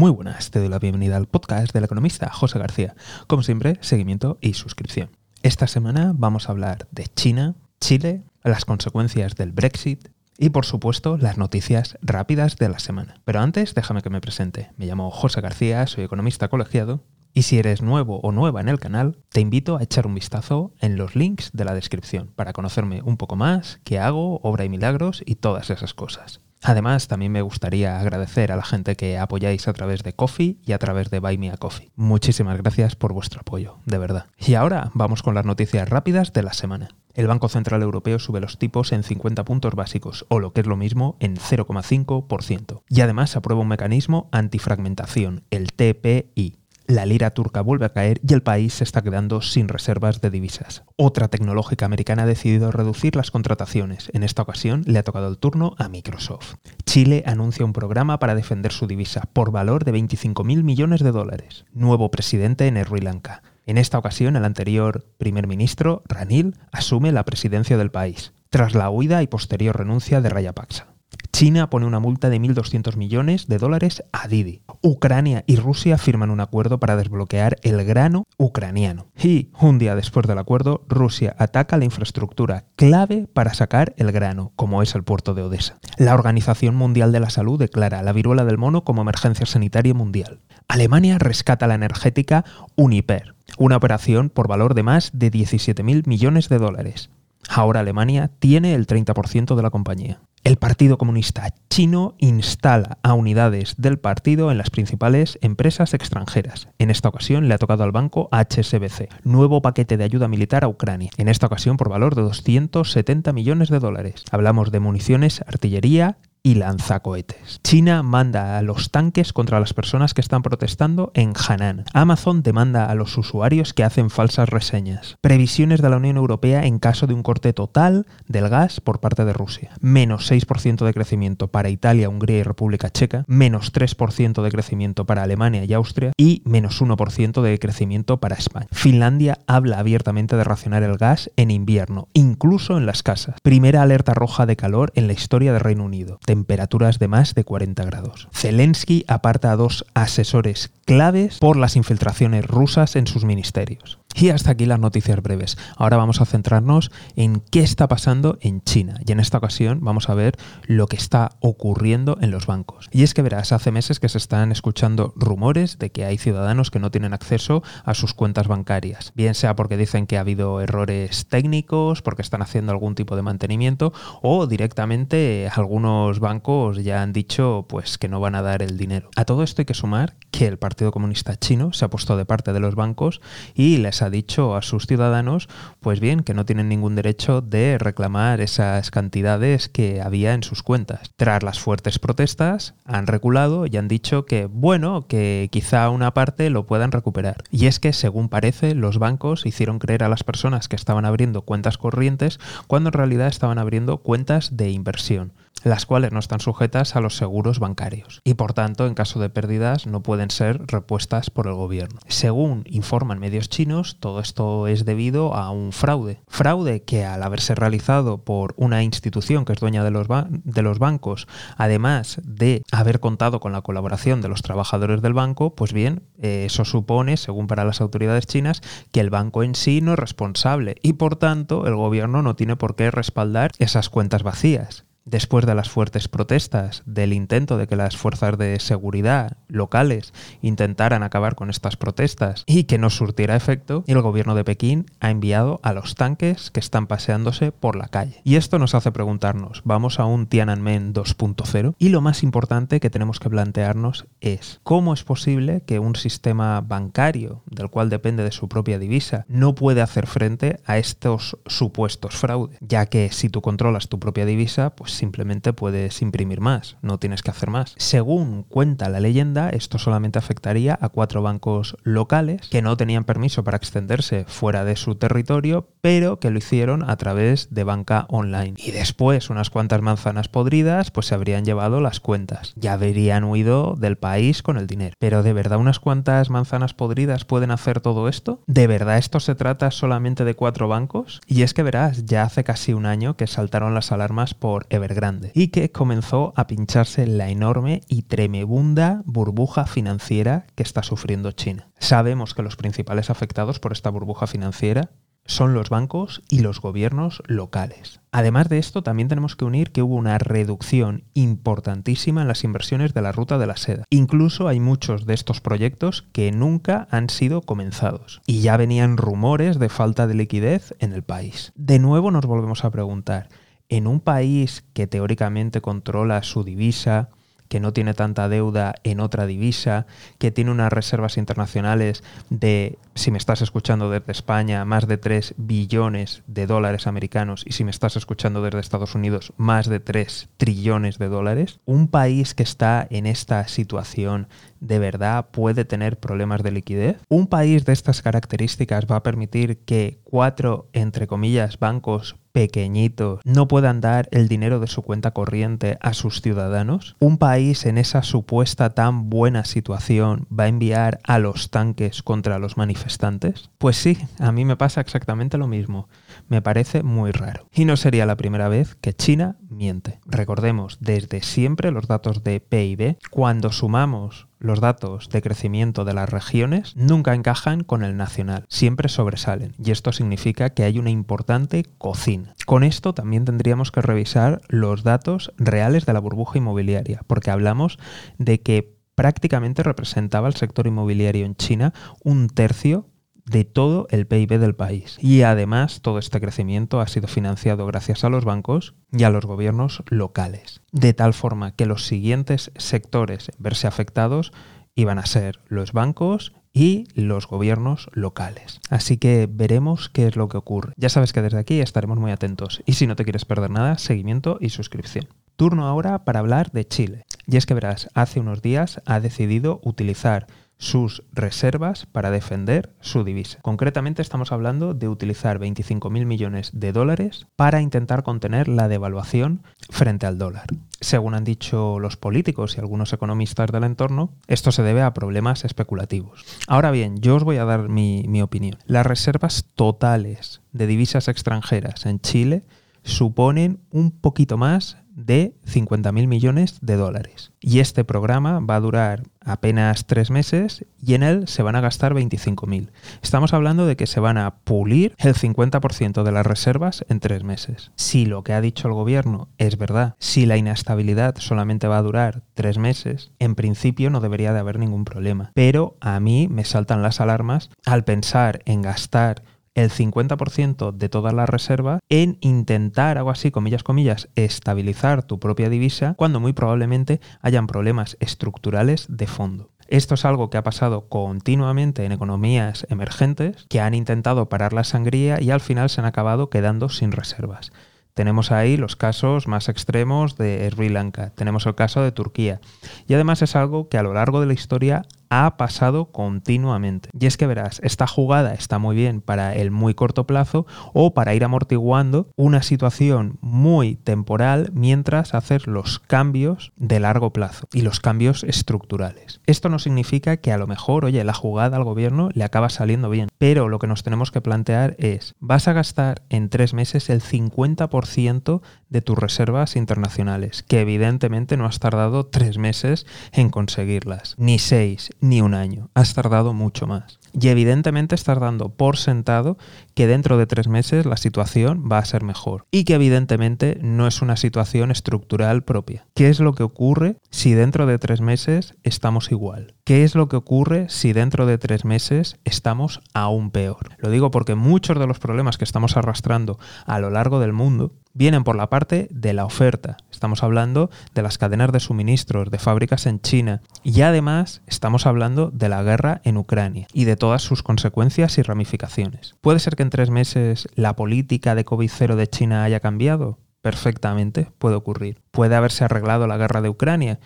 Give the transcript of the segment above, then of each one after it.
Muy buenas, te doy la bienvenida al podcast del economista José García. Como siempre, seguimiento y suscripción. Esta semana vamos a hablar de China, Chile, las consecuencias del Brexit y por supuesto las noticias rápidas de la semana. Pero antes déjame que me presente. Me llamo José García, soy economista colegiado y si eres nuevo o nueva en el canal, te invito a echar un vistazo en los links de la descripción para conocerme un poco más, qué hago, obra y milagros y todas esas cosas. Además, también me gustaría agradecer a la gente que apoyáis a través de Coffee y a través de Buy Me a Coffee. Muchísimas gracias por vuestro apoyo, de verdad. Y ahora vamos con las noticias rápidas de la semana. El Banco Central Europeo sube los tipos en 50 puntos básicos, o lo que es lo mismo, en 0,5%. Y además aprueba un mecanismo antifragmentación, el TPI, la lira turca vuelve a caer y el país se está quedando sin reservas de divisas. Otra tecnológica americana ha decidido reducir las contrataciones. En esta ocasión le ha tocado el turno a Microsoft. Chile anuncia un programa para defender su divisa por valor de 25.000 millones de dólares. Nuevo presidente en Sri Lanka. En esta ocasión, el anterior primer ministro, Ranil, asume la presidencia del país, tras la huida y posterior renuncia de Rayapaksa. China pone una multa de 1.200 millones de dólares a Didi. Ucrania y Rusia firman un acuerdo para desbloquear el grano ucraniano. Y un día después del acuerdo, Rusia ataca la infraestructura clave para sacar el grano, como es el puerto de Odessa. La Organización Mundial de la Salud declara la viruela del mono como emergencia sanitaria mundial. Alemania rescata la energética Uniper, una operación por valor de más de 17.000 millones de dólares. Ahora Alemania tiene el 30% de la compañía. El Partido Comunista Chino instala a unidades del partido en las principales empresas extranjeras. En esta ocasión le ha tocado al banco HSBC. Nuevo paquete de ayuda militar a Ucrania. En esta ocasión por valor de 270 millones de dólares. Hablamos de municiones, artillería y lanzacohetes. China manda a los tanques contra las personas que están protestando en Hanan. Amazon demanda a los usuarios que hacen falsas reseñas. Previsiones de la Unión Europea en caso de un corte total del gas por parte de Rusia. Menos 6% de crecimiento para Italia, Hungría y República Checa. Menos 3% de crecimiento para Alemania y Austria. Y menos 1% de crecimiento para España. Finlandia habla abiertamente de racionar el gas en invierno, incluso en las casas. Primera alerta roja de calor en la historia del Reino Unido temperaturas de más de 40 grados. Zelensky aparta a dos asesores claves por las infiltraciones rusas en sus ministerios. Y hasta aquí las noticias breves. Ahora vamos a centrarnos en qué está pasando en China. Y en esta ocasión vamos a ver lo que está ocurriendo en los bancos. Y es que verás, hace meses que se están escuchando rumores de que hay ciudadanos que no tienen acceso a sus cuentas bancarias. Bien sea porque dicen que ha habido errores técnicos, porque están haciendo algún tipo de mantenimiento, o directamente algunos bancos ya han dicho pues que no van a dar el dinero. A todo esto hay que sumar que el Partido Comunista Chino se ha puesto de parte de los bancos y les ha dicho a sus ciudadanos, pues bien, que no tienen ningún derecho de reclamar esas cantidades que había en sus cuentas. Tras las fuertes protestas, han reculado y han dicho que, bueno, que quizá una parte lo puedan recuperar. Y es que, según parece, los bancos hicieron creer a las personas que estaban abriendo cuentas corrientes cuando en realidad estaban abriendo cuentas de inversión las cuales no están sujetas a los seguros bancarios y por tanto en caso de pérdidas no pueden ser repuestas por el gobierno. Según informan medios chinos, todo esto es debido a un fraude. Fraude que al haberse realizado por una institución que es dueña de los, de los bancos, además de haber contado con la colaboración de los trabajadores del banco, pues bien, eso supone, según para las autoridades chinas, que el banco en sí no es responsable y por tanto el gobierno no tiene por qué respaldar esas cuentas vacías después de las fuertes protestas, del intento de que las fuerzas de seguridad locales intentaran acabar con estas protestas y que no surtiera efecto, el gobierno de Pekín ha enviado a los tanques que están paseándose por la calle. Y esto nos hace preguntarnos, ¿vamos a un Tiananmen 2.0? Y lo más importante que tenemos que plantearnos es, ¿cómo es posible que un sistema bancario, del cual depende de su propia divisa, no puede hacer frente a estos supuestos fraudes? Ya que si tú controlas tu propia divisa, pues simplemente puedes imprimir más, no tienes que hacer más. Según cuenta la leyenda, esto solamente afectaría a cuatro bancos locales que no tenían permiso para extenderse fuera de su territorio, pero que lo hicieron a través de banca online. Y después, unas cuantas manzanas podridas, pues se habrían llevado las cuentas. Ya habrían huido del país con el dinero. Pero ¿de verdad unas cuantas manzanas podridas pueden hacer todo esto? ¿De verdad esto se trata solamente de cuatro bancos? Y es que verás, ya hace casi un año que saltaron las alarmas por Evergrande y que comenzó a pincharse la enorme y tremebunda burbuja financiera que está sufriendo China. Sabemos que los principales afectados por esta burbuja financiera son los bancos y los gobiernos locales. Además de esto, también tenemos que unir que hubo una reducción importantísima en las inversiones de la ruta de la seda. Incluso hay muchos de estos proyectos que nunca han sido comenzados. Y ya venían rumores de falta de liquidez en el país. De nuevo nos volvemos a preguntar, en un país que teóricamente controla su divisa, que no tiene tanta deuda en otra divisa, que tiene unas reservas internacionales de, si me estás escuchando desde España, más de 3 billones de dólares americanos y si me estás escuchando desde Estados Unidos, más de 3 trillones de dólares. Un país que está en esta situación de verdad puede tener problemas de liquidez. Un país de estas características va a permitir que cuatro, entre comillas, bancos pequeñitos no puedan dar el dinero de su cuenta corriente a sus ciudadanos? ¿Un país en esa supuesta tan buena situación va a enviar a los tanques contra los manifestantes? Pues sí, a mí me pasa exactamente lo mismo. Me parece muy raro. Y no sería la primera vez que China miente. Recordemos, desde siempre los datos de PIB, cuando sumamos los datos de crecimiento de las regiones nunca encajan con el nacional, siempre sobresalen y esto significa que hay una importante cocina. Con esto también tendríamos que revisar los datos reales de la burbuja inmobiliaria, porque hablamos de que prácticamente representaba el sector inmobiliario en China un tercio de todo el PIB del país. Y además todo este crecimiento ha sido financiado gracias a los bancos y a los gobiernos locales. De tal forma que los siguientes sectores verse afectados iban a ser los bancos y los gobiernos locales. Así que veremos qué es lo que ocurre. Ya sabes que desde aquí estaremos muy atentos y si no te quieres perder nada, seguimiento y suscripción. Turno ahora para hablar de Chile. Y es que verás, hace unos días ha decidido utilizar sus reservas para defender su divisa. Concretamente estamos hablando de utilizar 25.000 millones de dólares para intentar contener la devaluación frente al dólar. Según han dicho los políticos y algunos economistas del entorno, esto se debe a problemas especulativos. Ahora bien, yo os voy a dar mi, mi opinión. Las reservas totales de divisas extranjeras en Chile suponen un poquito más de 50.000 millones de dólares. Y este programa va a durar apenas tres meses y en él se van a gastar 25.000. Estamos hablando de que se van a pulir el 50% de las reservas en tres meses. Si lo que ha dicho el gobierno es verdad, si la inestabilidad solamente va a durar tres meses, en principio no debería de haber ningún problema. Pero a mí me saltan las alarmas al pensar en gastar el 50% de toda la reserva en intentar, algo así, comillas, comillas, estabilizar tu propia divisa cuando muy probablemente hayan problemas estructurales de fondo. Esto es algo que ha pasado continuamente en economías emergentes que han intentado parar la sangría y al final se han acabado quedando sin reservas. Tenemos ahí los casos más extremos de Sri Lanka, tenemos el caso de Turquía y además es algo que a lo largo de la historia ha pasado continuamente. Y es que verás, esta jugada está muy bien para el muy corto plazo o para ir amortiguando una situación muy temporal mientras haces los cambios de largo plazo y los cambios estructurales. Esto no significa que a lo mejor, oye, la jugada al gobierno le acaba saliendo bien, pero lo que nos tenemos que plantear es, vas a gastar en tres meses el 50% de tus reservas internacionales, que evidentemente no has tardado tres meses en conseguirlas, ni seis, ni un año, has tardado mucho más. Y evidentemente estás dando por sentado que dentro de tres meses la situación va a ser mejor y que evidentemente no es una situación estructural propia. ¿Qué es lo que ocurre si dentro de tres meses estamos igual? ¿Qué es lo que ocurre si dentro de tres meses estamos aún peor? Lo digo porque muchos de los problemas que estamos arrastrando a lo largo del mundo vienen por la parte de la oferta. Estamos hablando de las cadenas de suministros, de fábricas en China y además estamos hablando de la guerra en Ucrania y de todas sus consecuencias y ramificaciones. ¿Puede ser que en tres meses la política de COVID-0 de China haya cambiado? Perfectamente, puede ocurrir. ¿Puede haberse arreglado la guerra de Ucrania?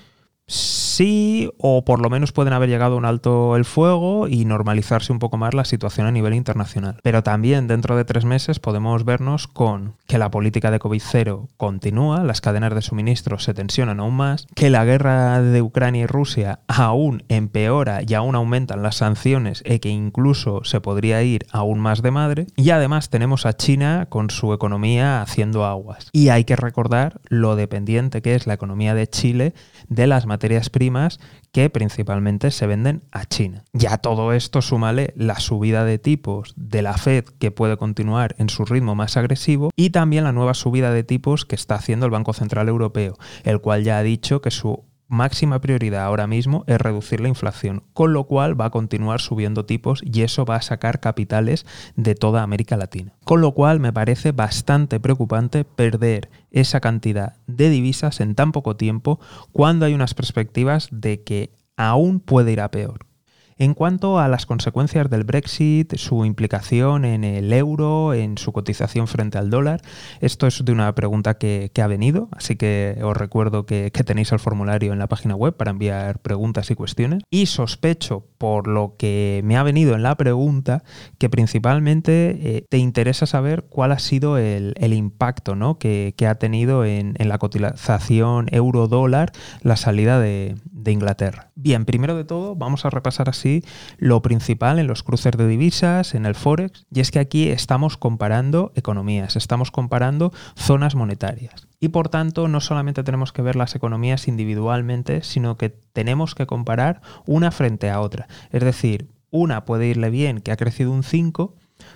Sí, o por lo menos pueden haber llegado a un alto el fuego y normalizarse un poco más la situación a nivel internacional. Pero también dentro de tres meses podemos vernos con que la política de COVID-0 continúa, las cadenas de suministro se tensionan aún más, que la guerra de Ucrania y Rusia aún empeora y aún aumentan las sanciones y que incluso se podría ir aún más de madre. Y además tenemos a China con su economía haciendo aguas. Y hay que recordar lo dependiente que es la economía de Chile de las materias primas que principalmente se venden a China. Ya todo esto súmale la subida de tipos de la Fed que puede continuar en su ritmo más agresivo y también la nueva subida de tipos que está haciendo el Banco Central Europeo, el cual ya ha dicho que su máxima prioridad ahora mismo es reducir la inflación, con lo cual va a continuar subiendo tipos y eso va a sacar capitales de toda América Latina. Con lo cual me parece bastante preocupante perder esa cantidad de divisas en tan poco tiempo cuando hay unas perspectivas de que aún puede ir a peor. En cuanto a las consecuencias del Brexit, su implicación en el euro, en su cotización frente al dólar, esto es de una pregunta que, ha venido, así que os recuerdo que, tenéis el formulario en la página web para enviar preguntas y cuestiones. Y sospecho, por lo que me ha venido en la pregunta, que principalmente eh, te interesa saber cuál ha sido el, impacto ¿no? que, ha tenido en, la cotización euro-dólar la salida de, de Inglaterra. Bien, primero de todo vamos a repasar así lo principal en los cruces de divisas, en el forex, y es que aquí estamos comparando economías, estamos comparando zonas monetarias. Y por tanto no solamente tenemos que ver las economías individualmente, sino que tenemos que comparar una frente a otra. Es decir, una puede irle bien que ha crecido un 5,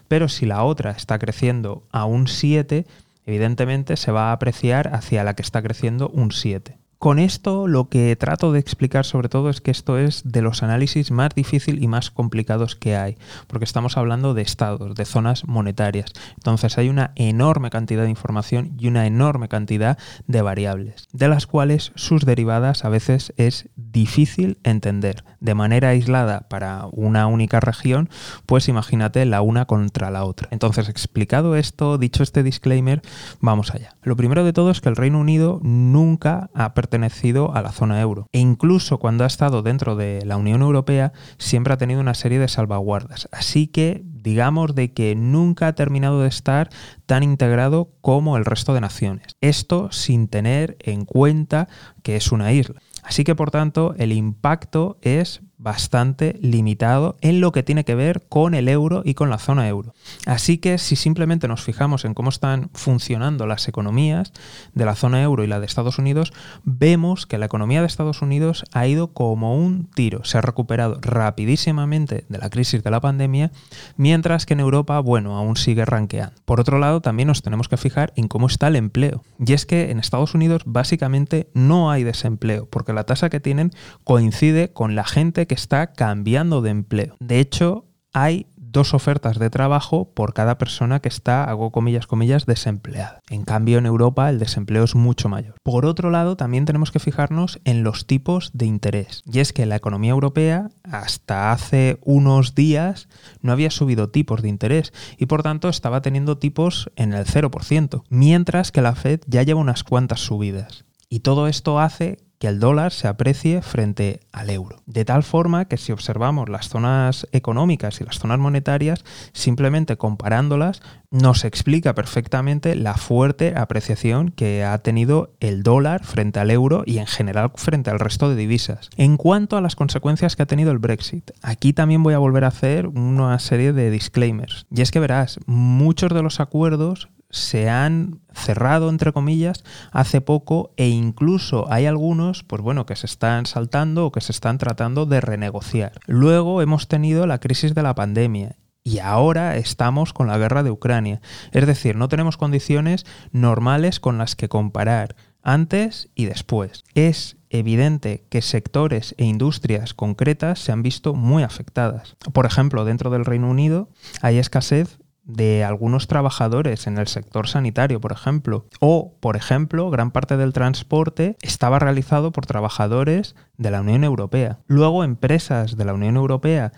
pero si la otra está creciendo a un 7, evidentemente se va a apreciar hacia la que está creciendo un 7. Con esto lo que trato de explicar sobre todo es que esto es de los análisis más difíciles y más complicados que hay, porque estamos hablando de estados, de zonas monetarias. Entonces hay una enorme cantidad de información y una enorme cantidad de variables, de las cuales sus derivadas a veces es difícil entender. De manera aislada para una única región, pues imagínate la una contra la otra. Entonces explicado esto, dicho este disclaimer, vamos allá. Lo primero de todo es que el Reino Unido nunca ha pertenecido a la zona euro. E incluso cuando ha estado dentro de la Unión Europea, siempre ha tenido una serie de salvaguardas. Así que digamos de que nunca ha terminado de estar tan integrado como el resto de naciones. Esto sin tener en cuenta que es una isla. Así que por tanto el impacto es bastante limitado en lo que tiene que ver con el euro y con la zona euro. Así que si simplemente nos fijamos en cómo están funcionando las economías de la zona euro y la de Estados Unidos, vemos que la economía de Estados Unidos ha ido como un tiro, se ha recuperado rapidísimamente de la crisis de la pandemia, mientras que en Europa, bueno, aún sigue ranqueando. Por otro lado, también nos tenemos que fijar en cómo está el empleo. Y es que en Estados Unidos básicamente no hay desempleo, porque la tasa que tienen coincide con la gente que está cambiando de empleo. De hecho, hay dos ofertas de trabajo por cada persona que está, hago comillas, comillas, desempleada. En cambio, en Europa el desempleo es mucho mayor. Por otro lado, también tenemos que fijarnos en los tipos de interés. Y es que la economía europea, hasta hace unos días, no había subido tipos de interés y por tanto estaba teniendo tipos en el 0%, mientras que la Fed ya lleva unas cuantas subidas. Y todo esto hace que el dólar se aprecie frente al euro. De tal forma que si observamos las zonas económicas y las zonas monetarias, simplemente comparándolas, nos explica perfectamente la fuerte apreciación que ha tenido el dólar frente al euro y en general frente al resto de divisas. En cuanto a las consecuencias que ha tenido el Brexit, aquí también voy a volver a hacer una serie de disclaimers. Y es que verás, muchos de los acuerdos se han cerrado, entre comillas, hace poco e incluso hay algunos, pues bueno, que se están saltando o que se están tratando de renegociar. Luego hemos tenido la crisis de la pandemia y ahora estamos con la guerra de Ucrania. Es decir, no tenemos condiciones normales con las que comparar antes y después. Es evidente que sectores e industrias concretas se han visto muy afectadas. Por ejemplo, dentro del Reino Unido hay escasez de algunos trabajadores en el sector sanitario, por ejemplo. O, por ejemplo, gran parte del transporte estaba realizado por trabajadores de la Unión Europea. Luego, empresas de la Unión Europea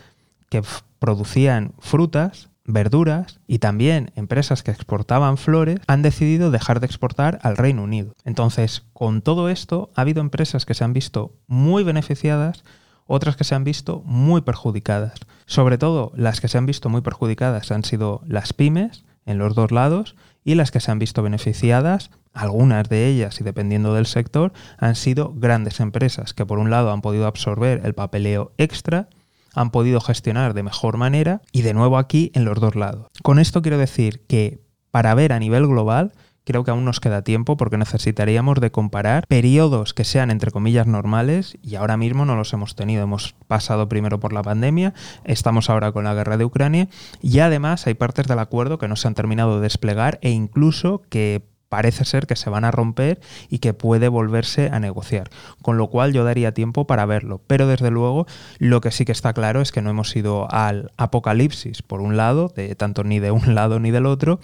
que producían frutas verduras y también empresas que exportaban flores han decidido dejar de exportar al Reino Unido. Entonces, con todo esto, ha habido empresas que se han visto muy beneficiadas, otras que se han visto muy perjudicadas. Sobre todo, las que se han visto muy perjudicadas han sido las pymes en los dos lados y las que se han visto beneficiadas, algunas de ellas y dependiendo del sector, han sido grandes empresas que por un lado han podido absorber el papeleo extra han podido gestionar de mejor manera y de nuevo aquí en los dos lados. Con esto quiero decir que para ver a nivel global, creo que aún nos queda tiempo porque necesitaríamos de comparar periodos que sean entre comillas normales y ahora mismo no los hemos tenido. Hemos pasado primero por la pandemia, estamos ahora con la guerra de Ucrania y además hay partes del acuerdo que no se han terminado de desplegar e incluso que parece ser que se van a romper y que puede volverse a negociar. Con lo cual yo daría tiempo para verlo. Pero desde luego lo que sí que está claro es que no hemos ido al apocalipsis, por un lado, de tanto ni de un lado ni del otro,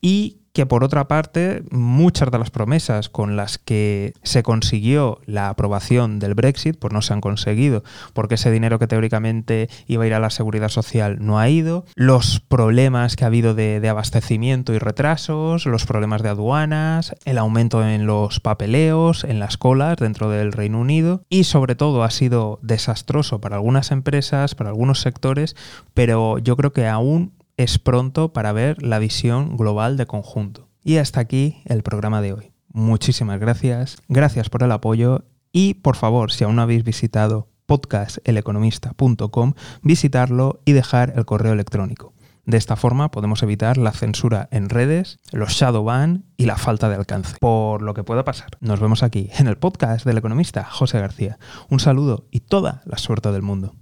y que por otra parte muchas de las promesas con las que se consiguió la aprobación del Brexit pues no se han conseguido, porque ese dinero que teóricamente iba a ir a la seguridad social no ha ido, los problemas que ha habido de, de abastecimiento y retrasos, los problemas de aduanas, el aumento en los papeleos, en las colas dentro del Reino Unido y sobre todo ha sido desastroso para algunas empresas, para algunos sectores, pero yo creo que aún es pronto para ver la visión global de conjunto. Y hasta aquí el programa de hoy. Muchísimas gracias, gracias por el apoyo y por favor, si aún no habéis visitado podcasteleconomista.com, visitarlo y dejar el correo electrónico. De esta forma podemos evitar la censura en redes, los shadow ban y la falta de alcance. Por lo que pueda pasar. Nos vemos aquí en el podcast del economista José García. Un saludo y toda la suerte del mundo.